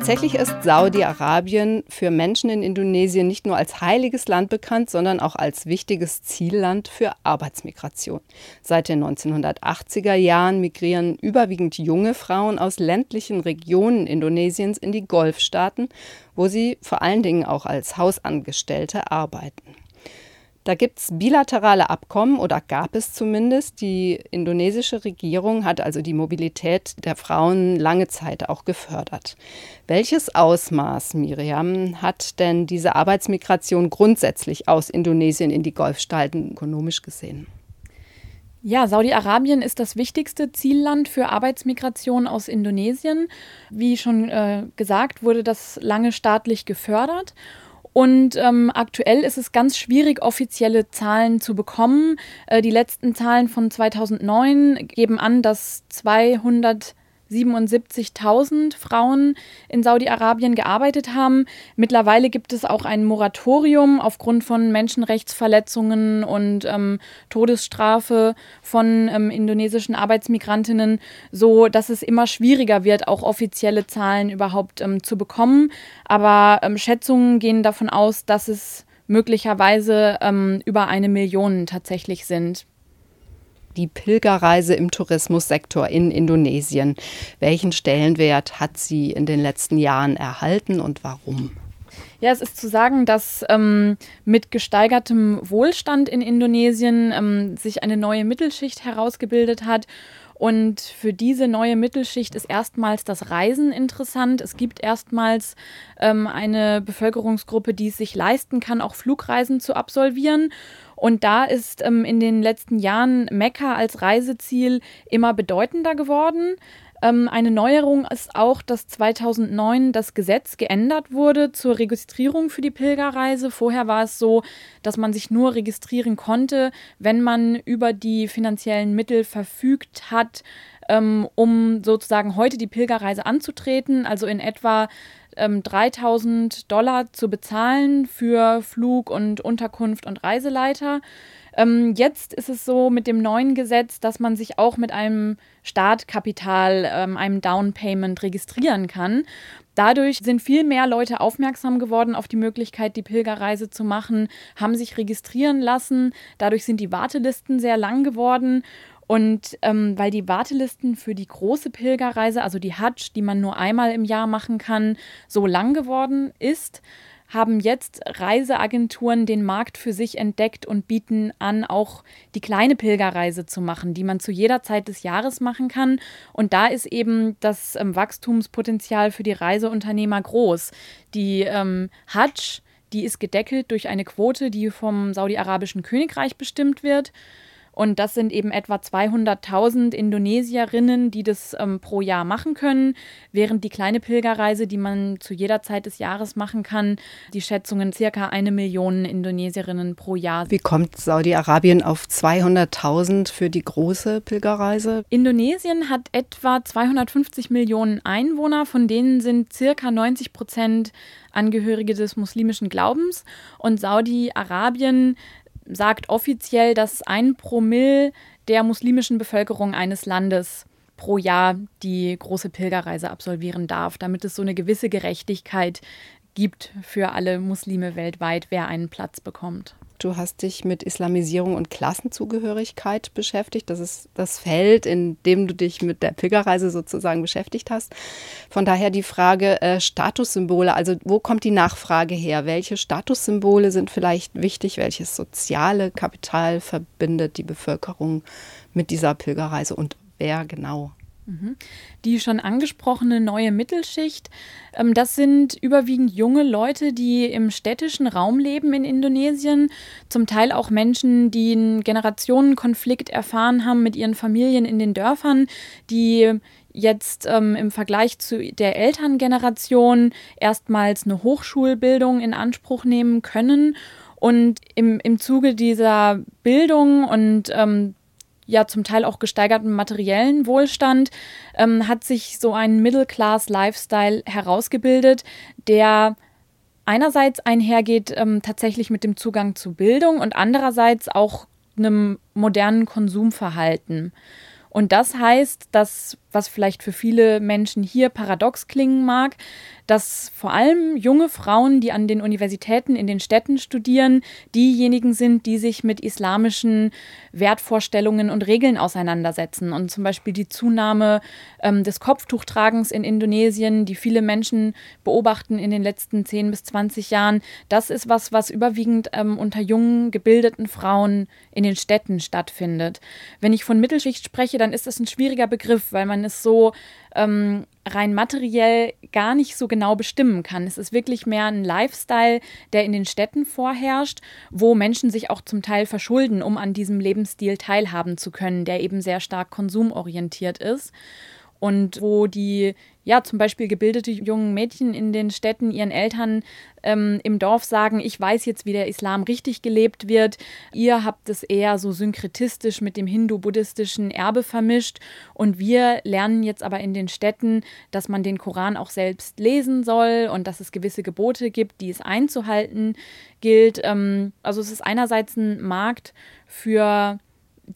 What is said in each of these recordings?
Tatsächlich ist Saudi-Arabien für Menschen in Indonesien nicht nur als heiliges Land bekannt, sondern auch als wichtiges Zielland für Arbeitsmigration. Seit den 1980er Jahren migrieren überwiegend junge Frauen aus ländlichen Regionen Indonesiens in die Golfstaaten, wo sie vor allen Dingen auch als Hausangestellte arbeiten. Da gibt es bilaterale Abkommen oder gab es zumindest. Die indonesische Regierung hat also die Mobilität der Frauen lange Zeit auch gefördert. Welches Ausmaß, Miriam, hat denn diese Arbeitsmigration grundsätzlich aus Indonesien in die Golfstaaten ökonomisch gesehen? Ja, Saudi-Arabien ist das wichtigste Zielland für Arbeitsmigration aus Indonesien. Wie schon äh, gesagt, wurde das lange staatlich gefördert. Und ähm, aktuell ist es ganz schwierig, offizielle Zahlen zu bekommen. Äh, die letzten Zahlen von 2009 geben an, dass 200 77.000 Frauen in Saudi-Arabien gearbeitet haben. Mittlerweile gibt es auch ein Moratorium aufgrund von Menschenrechtsverletzungen und ähm, Todesstrafe von ähm, indonesischen Arbeitsmigrantinnen, so dass es immer schwieriger wird, auch offizielle Zahlen überhaupt ähm, zu bekommen. Aber ähm, Schätzungen gehen davon aus, dass es möglicherweise ähm, über eine Million tatsächlich sind die Pilgerreise im Tourismussektor in Indonesien. Welchen Stellenwert hat sie in den letzten Jahren erhalten und warum? Ja, es ist zu sagen, dass ähm, mit gesteigertem Wohlstand in Indonesien ähm, sich eine neue Mittelschicht herausgebildet hat. Und für diese neue Mittelschicht ist erstmals das Reisen interessant. Es gibt erstmals ähm, eine Bevölkerungsgruppe, die es sich leisten kann, auch Flugreisen zu absolvieren. Und da ist ähm, in den letzten Jahren Mekka als Reiseziel immer bedeutender geworden. Ähm, eine Neuerung ist auch, dass 2009 das Gesetz geändert wurde zur Registrierung für die Pilgerreise. Vorher war es so, dass man sich nur registrieren konnte, wenn man über die finanziellen Mittel verfügt hat, ähm, um sozusagen heute die Pilgerreise anzutreten. Also in etwa ähm, 3000 Dollar zu bezahlen für Flug und Unterkunft und Reiseleiter. Ähm, jetzt ist es so mit dem neuen Gesetz, dass man sich auch mit einem Startkapital, ähm, einem Down Payment registrieren kann. Dadurch sind viel mehr Leute aufmerksam geworden auf die Möglichkeit, die Pilgerreise zu machen, haben sich registrieren lassen. Dadurch sind die Wartelisten sehr lang geworden und ähm, weil die Wartelisten für die große Pilgerreise, also die Hajj, die man nur einmal im Jahr machen kann, so lang geworden ist, haben jetzt Reiseagenturen den Markt für sich entdeckt und bieten an, auch die kleine Pilgerreise zu machen, die man zu jeder Zeit des Jahres machen kann. Und da ist eben das ähm, Wachstumspotenzial für die Reiseunternehmer groß. Die ähm, Hajj, die ist gedeckelt durch eine Quote, die vom saudi-arabischen Königreich bestimmt wird. Und das sind eben etwa 200.000 Indonesierinnen, die das ähm, pro Jahr machen können, während die kleine Pilgerreise, die man zu jeder Zeit des Jahres machen kann, die Schätzungen circa eine Million Indonesierinnen pro Jahr. Wie kommt Saudi-Arabien auf 200.000 für die große Pilgerreise? Indonesien hat etwa 250 Millionen Einwohner, von denen sind circa 90 Prozent Angehörige des muslimischen Glaubens und Saudi-Arabien sagt offiziell, dass ein Promille der muslimischen Bevölkerung eines Landes pro Jahr die große Pilgerreise absolvieren darf, damit es so eine gewisse Gerechtigkeit gibt für alle Muslime weltweit, wer einen Platz bekommt. Du hast dich mit Islamisierung und Klassenzugehörigkeit beschäftigt. Das ist das Feld, in dem du dich mit der Pilgerreise sozusagen beschäftigt hast. Von daher die Frage äh, Statussymbole. Also wo kommt die Nachfrage her? Welche Statussymbole sind vielleicht wichtig? Welches soziale Kapital verbindet die Bevölkerung mit dieser Pilgerreise und wer genau? Mhm. Die schon angesprochene neue Mittelschicht, ähm, das sind überwiegend junge Leute, die im städtischen Raum leben in Indonesien, zum Teil auch Menschen, die einen Generationenkonflikt erfahren haben mit ihren Familien in den Dörfern, die jetzt ähm, im Vergleich zu der Elterngeneration erstmals eine Hochschulbildung in Anspruch nehmen können. Und im, im Zuge dieser Bildung und ähm, ja zum Teil auch gesteigerten materiellen Wohlstand, ähm, hat sich so ein Middle-Class-Lifestyle herausgebildet, der einerseits einhergeht ähm, tatsächlich mit dem Zugang zu Bildung und andererseits auch einem modernen Konsumverhalten. Und das heißt, dass was vielleicht für viele Menschen hier paradox klingen mag, dass vor allem junge Frauen, die an den Universitäten in den Städten studieren, diejenigen sind, die sich mit islamischen Wertvorstellungen und Regeln auseinandersetzen. Und zum Beispiel die Zunahme ähm, des Kopftuchtragens in Indonesien, die viele Menschen beobachten in den letzten 10 bis 20 Jahren, das ist was, was überwiegend ähm, unter jungen, gebildeten Frauen in den Städten stattfindet. Wenn ich von Mittelschicht spreche, dann ist das ein schwieriger Begriff, weil man es so ähm, rein materiell gar nicht so genau bestimmen kann. Es ist wirklich mehr ein Lifestyle, der in den Städten vorherrscht, wo Menschen sich auch zum Teil verschulden, um an diesem Lebensstil teilhaben zu können, der eben sehr stark konsumorientiert ist und wo die ja zum Beispiel gebildete jungen Mädchen in den Städten ihren Eltern ähm, im Dorf sagen, ich weiß jetzt, wie der Islam richtig gelebt wird. Ihr habt es eher so synkretistisch mit dem hindu-buddhistischen Erbe vermischt und wir lernen jetzt aber in den Städten, dass man den Koran auch selbst lesen soll und dass es gewisse Gebote gibt, die es einzuhalten gilt. Ähm, also es ist einerseits ein Markt für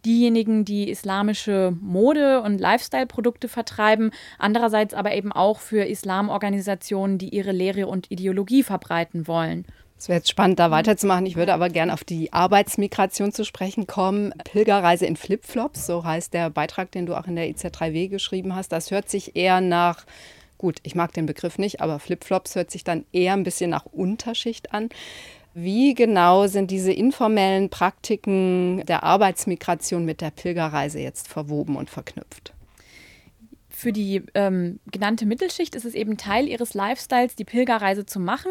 diejenigen, die islamische Mode- und Lifestyle-Produkte vertreiben, andererseits aber eben auch für Islamorganisationen, die ihre Lehre und Ideologie verbreiten wollen. Es wäre jetzt spannend, da weiterzumachen. Ich würde aber gerne auf die Arbeitsmigration zu sprechen kommen. Pilgerreise in Flipflops, so heißt der Beitrag, den du auch in der IZ3W geschrieben hast. Das hört sich eher nach, gut, ich mag den Begriff nicht, aber Flipflops hört sich dann eher ein bisschen nach Unterschicht an. Wie genau sind diese informellen Praktiken der Arbeitsmigration mit der Pilgerreise jetzt verwoben und verknüpft? Für die ähm, genannte Mittelschicht ist es eben Teil ihres Lifestyles, die Pilgerreise zu machen.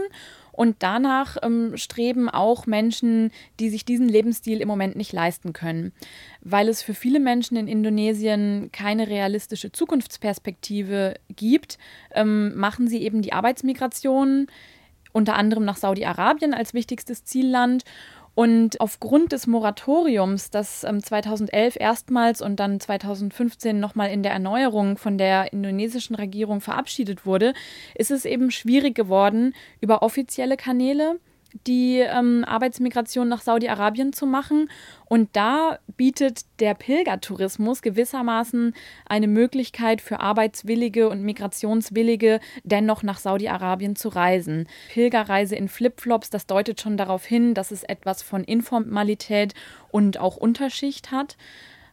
Und danach ähm, streben auch Menschen, die sich diesen Lebensstil im Moment nicht leisten können. Weil es für viele Menschen in Indonesien keine realistische Zukunftsperspektive gibt, ähm, machen sie eben die Arbeitsmigration unter anderem nach Saudi-Arabien als wichtigstes Zielland. Und aufgrund des Moratoriums, das 2011 ähm, erstmals und dann 2015 nochmal in der Erneuerung von der indonesischen Regierung verabschiedet wurde, ist es eben schwierig geworden, über offizielle Kanäle die ähm, Arbeitsmigration nach Saudi-Arabien zu machen. Und da bietet der Pilgertourismus gewissermaßen eine Möglichkeit für Arbeitswillige und Migrationswillige, dennoch nach Saudi-Arabien zu reisen. Pilgerreise in Flipflops, das deutet schon darauf hin, dass es etwas von Informalität und auch Unterschicht hat.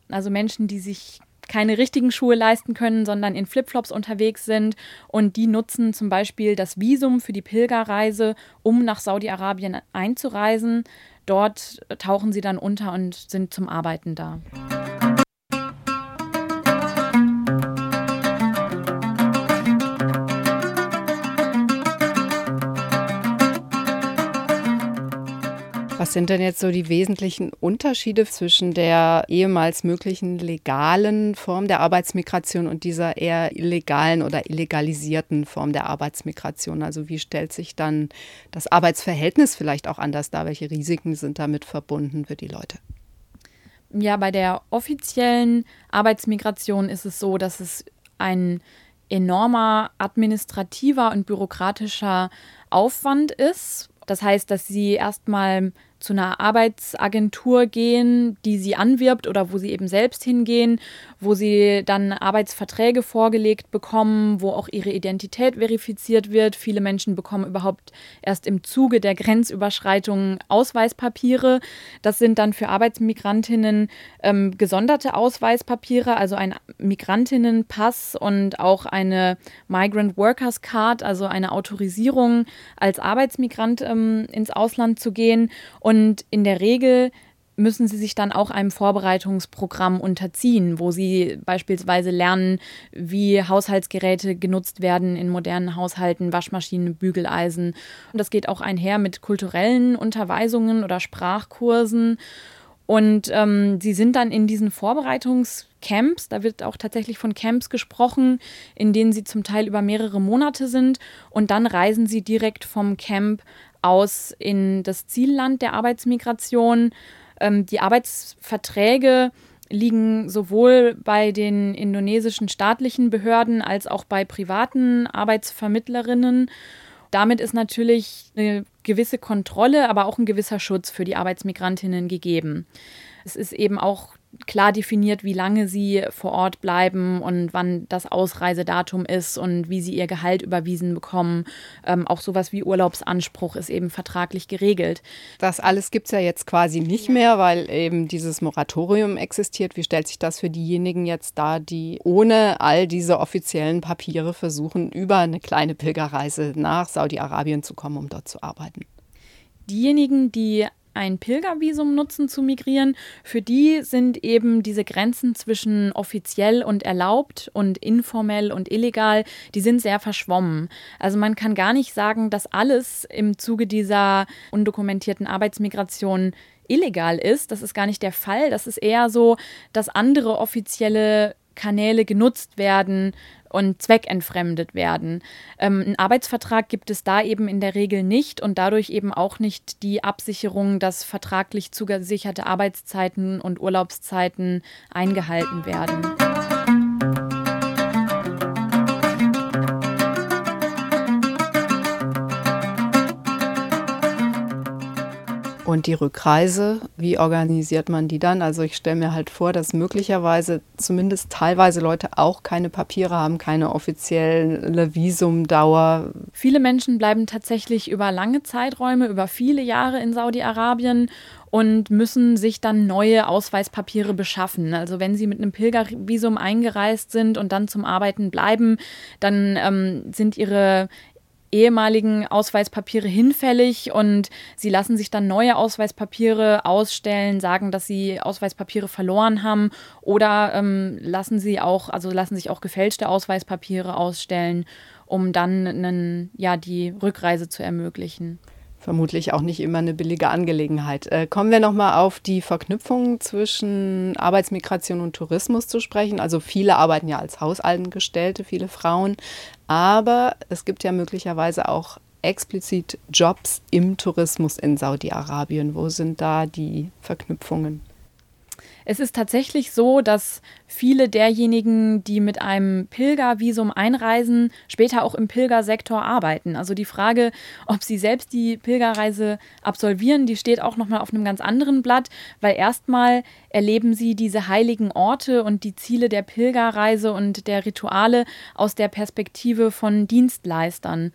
Also Menschen, die sich keine richtigen Schuhe leisten können, sondern in Flipflops unterwegs sind. Und die nutzen zum Beispiel das Visum für die Pilgerreise, um nach Saudi-Arabien einzureisen. Dort tauchen sie dann unter und sind zum Arbeiten da. Was sind denn jetzt so die wesentlichen Unterschiede zwischen der ehemals möglichen legalen Form der Arbeitsmigration und dieser eher illegalen oder illegalisierten Form der Arbeitsmigration? Also wie stellt sich dann das Arbeitsverhältnis vielleicht auch anders dar? Welche Risiken sind damit verbunden für die Leute? Ja, bei der offiziellen Arbeitsmigration ist es so, dass es ein enormer administrativer und bürokratischer Aufwand ist. Das heißt, dass sie erstmal zu einer Arbeitsagentur gehen, die sie anwirbt oder wo sie eben selbst hingehen, wo sie dann Arbeitsverträge vorgelegt bekommen, wo auch ihre Identität verifiziert wird. Viele Menschen bekommen überhaupt erst im Zuge der Grenzüberschreitungen Ausweispapiere. Das sind dann für Arbeitsmigrantinnen ähm, gesonderte Ausweispapiere, also ein Migrantinnenpass und auch eine Migrant Workers Card, also eine Autorisierung als Arbeitsmigrant ähm, ins Ausland zu gehen. Und in der Regel müssen sie sich dann auch einem Vorbereitungsprogramm unterziehen, wo sie beispielsweise lernen, wie Haushaltsgeräte genutzt werden in modernen Haushalten, Waschmaschinen, Bügeleisen. Und das geht auch einher mit kulturellen Unterweisungen oder Sprachkursen. Und ähm, sie sind dann in diesen Vorbereitungscamps, da wird auch tatsächlich von Camps gesprochen, in denen sie zum Teil über mehrere Monate sind. Und dann reisen sie direkt vom Camp aus in das Zielland der Arbeitsmigration ähm, die Arbeitsverträge liegen sowohl bei den indonesischen staatlichen Behörden als auch bei privaten Arbeitsvermittlerinnen. Damit ist natürlich eine gewisse Kontrolle, aber auch ein gewisser Schutz für die Arbeitsmigrantinnen gegeben. Es ist eben auch klar definiert, wie lange sie vor Ort bleiben und wann das Ausreisedatum ist und wie sie ihr Gehalt überwiesen bekommen. Ähm, auch sowas wie Urlaubsanspruch ist eben vertraglich geregelt. Das alles gibt es ja jetzt quasi nicht mehr, weil eben dieses Moratorium existiert. Wie stellt sich das für diejenigen jetzt dar, die ohne all diese offiziellen Papiere versuchen, über eine kleine Pilgerreise nach Saudi-Arabien zu kommen, um dort zu arbeiten? Diejenigen, die ein Pilgervisum nutzen zu migrieren, für die sind eben diese Grenzen zwischen offiziell und erlaubt und informell und illegal, die sind sehr verschwommen. Also man kann gar nicht sagen, dass alles im Zuge dieser undokumentierten Arbeitsmigration illegal ist. Das ist gar nicht der Fall. Das ist eher so, dass andere offizielle Kanäle genutzt werden und zweckentfremdet werden. Ähm, ein Arbeitsvertrag gibt es da eben in der Regel nicht und dadurch eben auch nicht die Absicherung, dass vertraglich zugesicherte Arbeitszeiten und Urlaubszeiten eingehalten werden. Und die Rückreise, wie organisiert man die dann? Also ich stelle mir halt vor, dass möglicherweise zumindest teilweise Leute auch keine Papiere haben, keine offizielle Visumdauer. Viele Menschen bleiben tatsächlich über lange Zeiträume, über viele Jahre in Saudi-Arabien und müssen sich dann neue Ausweispapiere beschaffen. Also wenn sie mit einem Pilgervisum eingereist sind und dann zum Arbeiten bleiben, dann ähm, sind ihre ehemaligen Ausweispapiere hinfällig und sie lassen sich dann neue Ausweispapiere ausstellen, sagen, dass sie Ausweispapiere verloren haben oder ähm, lassen sie auch, also lassen sich auch gefälschte Ausweispapiere ausstellen, um dann einen, ja, die Rückreise zu ermöglichen vermutlich auch nicht immer eine billige Angelegenheit. Äh, kommen wir nochmal auf die Verknüpfung zwischen Arbeitsmigration und Tourismus zu sprechen. Also viele arbeiten ja als Hausaltengestellte, viele Frauen, aber es gibt ja möglicherweise auch explizit Jobs im Tourismus in Saudi-Arabien. Wo sind da die Verknüpfungen? Es ist tatsächlich so, dass viele derjenigen, die mit einem Pilgervisum einreisen, später auch im Pilgersektor arbeiten. Also die Frage, ob sie selbst die Pilgerreise absolvieren, die steht auch nochmal auf einem ganz anderen Blatt, weil erstmal erleben sie diese heiligen Orte und die Ziele der Pilgerreise und der Rituale aus der Perspektive von Dienstleistern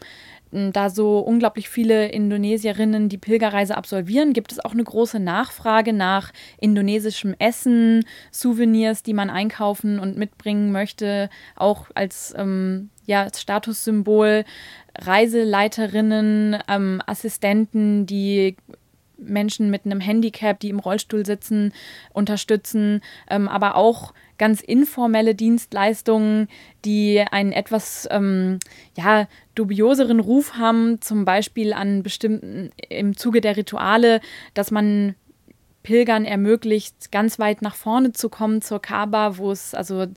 da so unglaublich viele Indonesierinnen die Pilgerreise absolvieren, gibt es auch eine große Nachfrage nach indonesischem Essen, Souvenirs, die man einkaufen und mitbringen möchte, auch als ähm, ja, Statussymbol, Reiseleiterinnen, ähm, Assistenten, die Menschen mit einem Handicap, die im Rollstuhl sitzen, unterstützen, ähm, aber auch ganz informelle Dienstleistungen, die einen etwas ähm, ja, dubioseren Ruf haben, zum Beispiel an bestimmten, im Zuge der Rituale, dass man Pilgern ermöglicht, ganz weit nach vorne zu kommen zur Kaaba, wo es also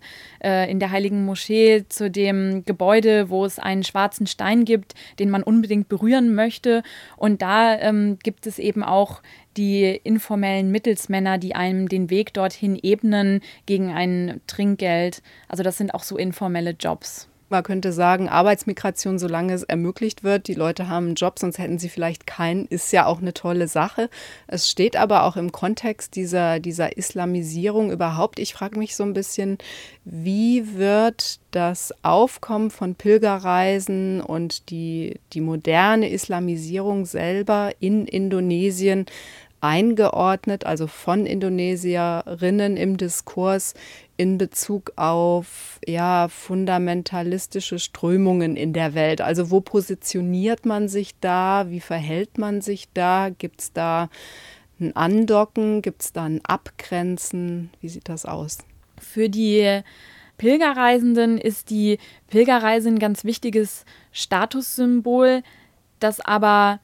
äh, in der heiligen Moschee zu dem Gebäude, wo es einen schwarzen Stein gibt, den man unbedingt berühren möchte. Und da ähm, gibt es eben auch die informellen Mittelsmänner, die einem den Weg dorthin ebnen gegen ein Trinkgeld. Also das sind auch so informelle Jobs. Man könnte sagen, Arbeitsmigration, solange es ermöglicht wird, die Leute haben einen Job, sonst hätten sie vielleicht keinen, ist ja auch eine tolle Sache. Es steht aber auch im Kontext dieser, dieser Islamisierung überhaupt. Ich frage mich so ein bisschen, wie wird das Aufkommen von Pilgerreisen und die, die moderne Islamisierung selber in Indonesien eingeordnet, also von Indonesierinnen im Diskurs in Bezug auf ja, fundamentalistische Strömungen in der Welt. Also wo positioniert man sich da? Wie verhält man sich da? Gibt es da ein Andocken? Gibt es da ein Abgrenzen? Wie sieht das aus? Für die Pilgerreisenden ist die Pilgerreise ein ganz wichtiges Statussymbol, das aber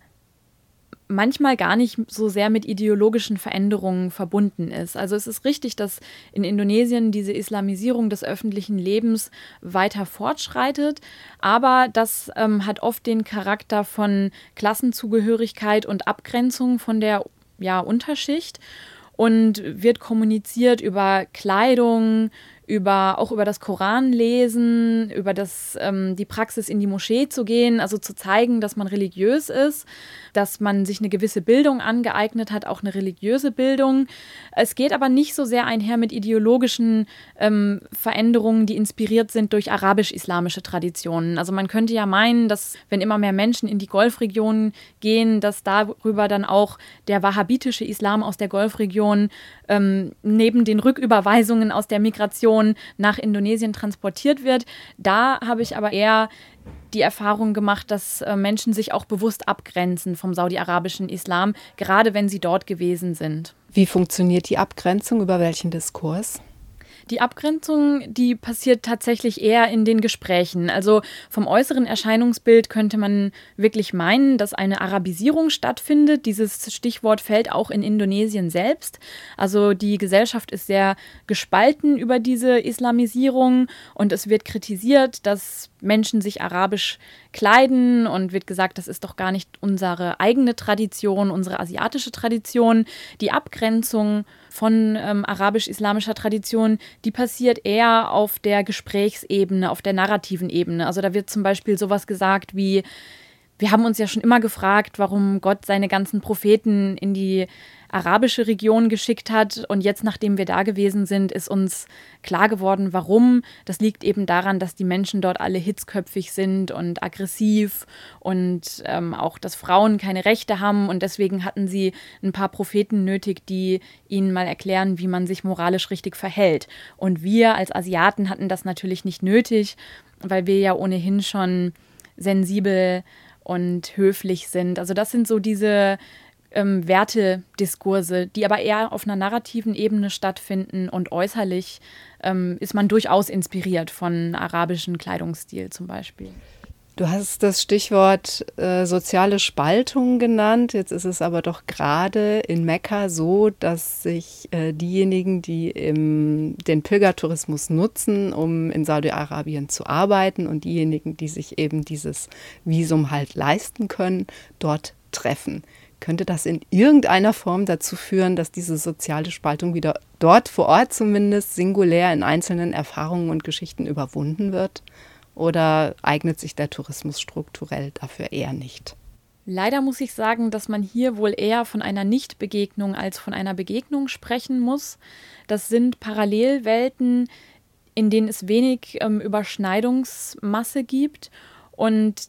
manchmal gar nicht so sehr mit ideologischen Veränderungen verbunden ist. Also es ist richtig, dass in Indonesien diese Islamisierung des öffentlichen Lebens weiter fortschreitet, aber das ähm, hat oft den Charakter von Klassenzugehörigkeit und Abgrenzung von der ja, Unterschicht und wird kommuniziert über Kleidung, über auch über das Koranlesen, über das, ähm, die Praxis in die Moschee zu gehen, also zu zeigen, dass man religiös ist, dass man sich eine gewisse Bildung angeeignet hat, auch eine religiöse Bildung. Es geht aber nicht so sehr einher mit ideologischen ähm, Veränderungen, die inspiriert sind durch arabisch-islamische Traditionen. Also man könnte ja meinen, dass wenn immer mehr Menschen in die Golfregion gehen, dass darüber dann auch der wahhabitische Islam aus der Golfregion ähm, neben den Rücküberweisungen aus der Migration nach Indonesien transportiert wird. Da habe ich aber eher die Erfahrung gemacht, dass äh, Menschen sich auch bewusst abgrenzen vom saudi-arabischen Islam, gerade wenn sie dort gewesen sind. Wie funktioniert die Abgrenzung? Über welchen Diskurs? Die Abgrenzung, die passiert tatsächlich eher in den Gesprächen. Also vom äußeren Erscheinungsbild könnte man wirklich meinen, dass eine Arabisierung stattfindet. Dieses Stichwort fällt auch in Indonesien selbst. Also die Gesellschaft ist sehr gespalten über diese Islamisierung und es wird kritisiert, dass Menschen sich arabisch kleiden und wird gesagt, das ist doch gar nicht unsere eigene Tradition, unsere asiatische Tradition. Die Abgrenzung von ähm, arabisch-islamischer Tradition, die passiert eher auf der Gesprächsebene, auf der narrativen Ebene. Also da wird zum Beispiel sowas gesagt wie, wir haben uns ja schon immer gefragt, warum Gott seine ganzen Propheten in die arabische Region geschickt hat. Und jetzt, nachdem wir da gewesen sind, ist uns klar geworden, warum. Das liegt eben daran, dass die Menschen dort alle hitzköpfig sind und aggressiv und ähm, auch, dass Frauen keine Rechte haben. Und deswegen hatten sie ein paar Propheten nötig, die ihnen mal erklären, wie man sich moralisch richtig verhält. Und wir als Asiaten hatten das natürlich nicht nötig, weil wir ja ohnehin schon sensibel und höflich sind. Also das sind so diese ähm, Wertediskurse, die aber eher auf einer narrativen Ebene stattfinden und äußerlich ähm, ist man durchaus inspiriert von arabischen Kleidungsstil zum Beispiel. Du hast das Stichwort äh, soziale Spaltung genannt. Jetzt ist es aber doch gerade in Mekka so, dass sich äh, diejenigen, die im, den Pilgertourismus nutzen, um in Saudi-Arabien zu arbeiten und diejenigen, die sich eben dieses Visum halt leisten können, dort treffen. Könnte das in irgendeiner Form dazu führen, dass diese soziale Spaltung wieder dort vor Ort zumindest singulär in einzelnen Erfahrungen und Geschichten überwunden wird? Oder eignet sich der Tourismus strukturell dafür eher nicht? Leider muss ich sagen, dass man hier wohl eher von einer Nichtbegegnung als von einer Begegnung sprechen muss. Das sind Parallelwelten, in denen es wenig ähm, Überschneidungsmasse gibt und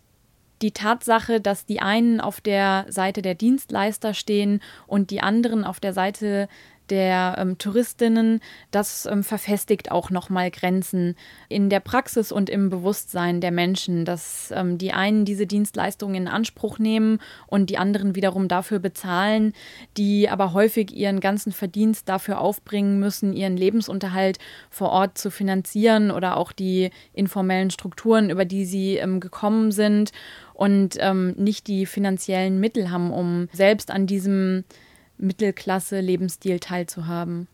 die Tatsache, dass die einen auf der Seite der Dienstleister stehen und die anderen auf der Seite der ähm, Touristinnen, das ähm, verfestigt auch nochmal Grenzen in der Praxis und im Bewusstsein der Menschen, dass ähm, die einen diese Dienstleistungen in Anspruch nehmen und die anderen wiederum dafür bezahlen, die aber häufig ihren ganzen Verdienst dafür aufbringen müssen, ihren Lebensunterhalt vor Ort zu finanzieren oder auch die informellen Strukturen, über die sie ähm, gekommen sind und ähm, nicht die finanziellen Mittel haben, um selbst an diesem Mittelklasse-Lebensstil teilzuhaben.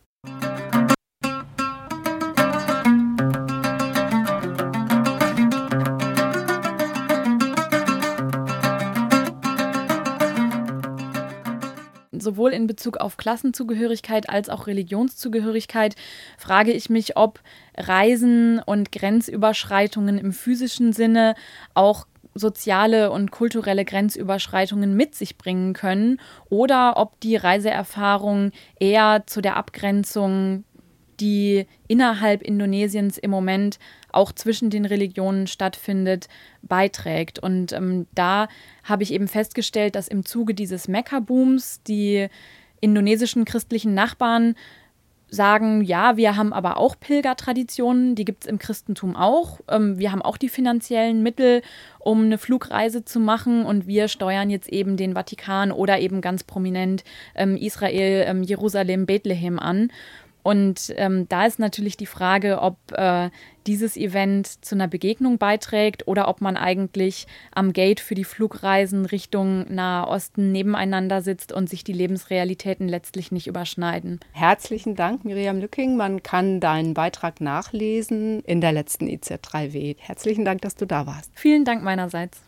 sowohl in Bezug auf Klassenzugehörigkeit als auch Religionszugehörigkeit frage ich mich, ob Reisen und Grenzüberschreitungen im physischen Sinne auch soziale und kulturelle Grenzüberschreitungen mit sich bringen können oder ob die Reiseerfahrung eher zu der Abgrenzung, die innerhalb Indonesiens im Moment auch zwischen den Religionen stattfindet, beiträgt. Und ähm, da habe ich eben festgestellt, dass im Zuge dieses Mekka-Booms die indonesischen christlichen Nachbarn sagen, ja, wir haben aber auch Pilgertraditionen, die gibt es im Christentum auch. Ähm, wir haben auch die finanziellen Mittel, um eine Flugreise zu machen und wir steuern jetzt eben den Vatikan oder eben ganz prominent ähm, Israel, ähm, Jerusalem, Bethlehem an. Und ähm, da ist natürlich die Frage, ob äh, dieses Event zu einer Begegnung beiträgt oder ob man eigentlich am Gate für die Flugreisen Richtung Nahe Osten nebeneinander sitzt und sich die Lebensrealitäten letztlich nicht überschneiden. Herzlichen Dank, Miriam Lücking. Man kann deinen Beitrag nachlesen in der letzten IZ3W. Herzlichen Dank, dass du da warst. Vielen Dank meinerseits.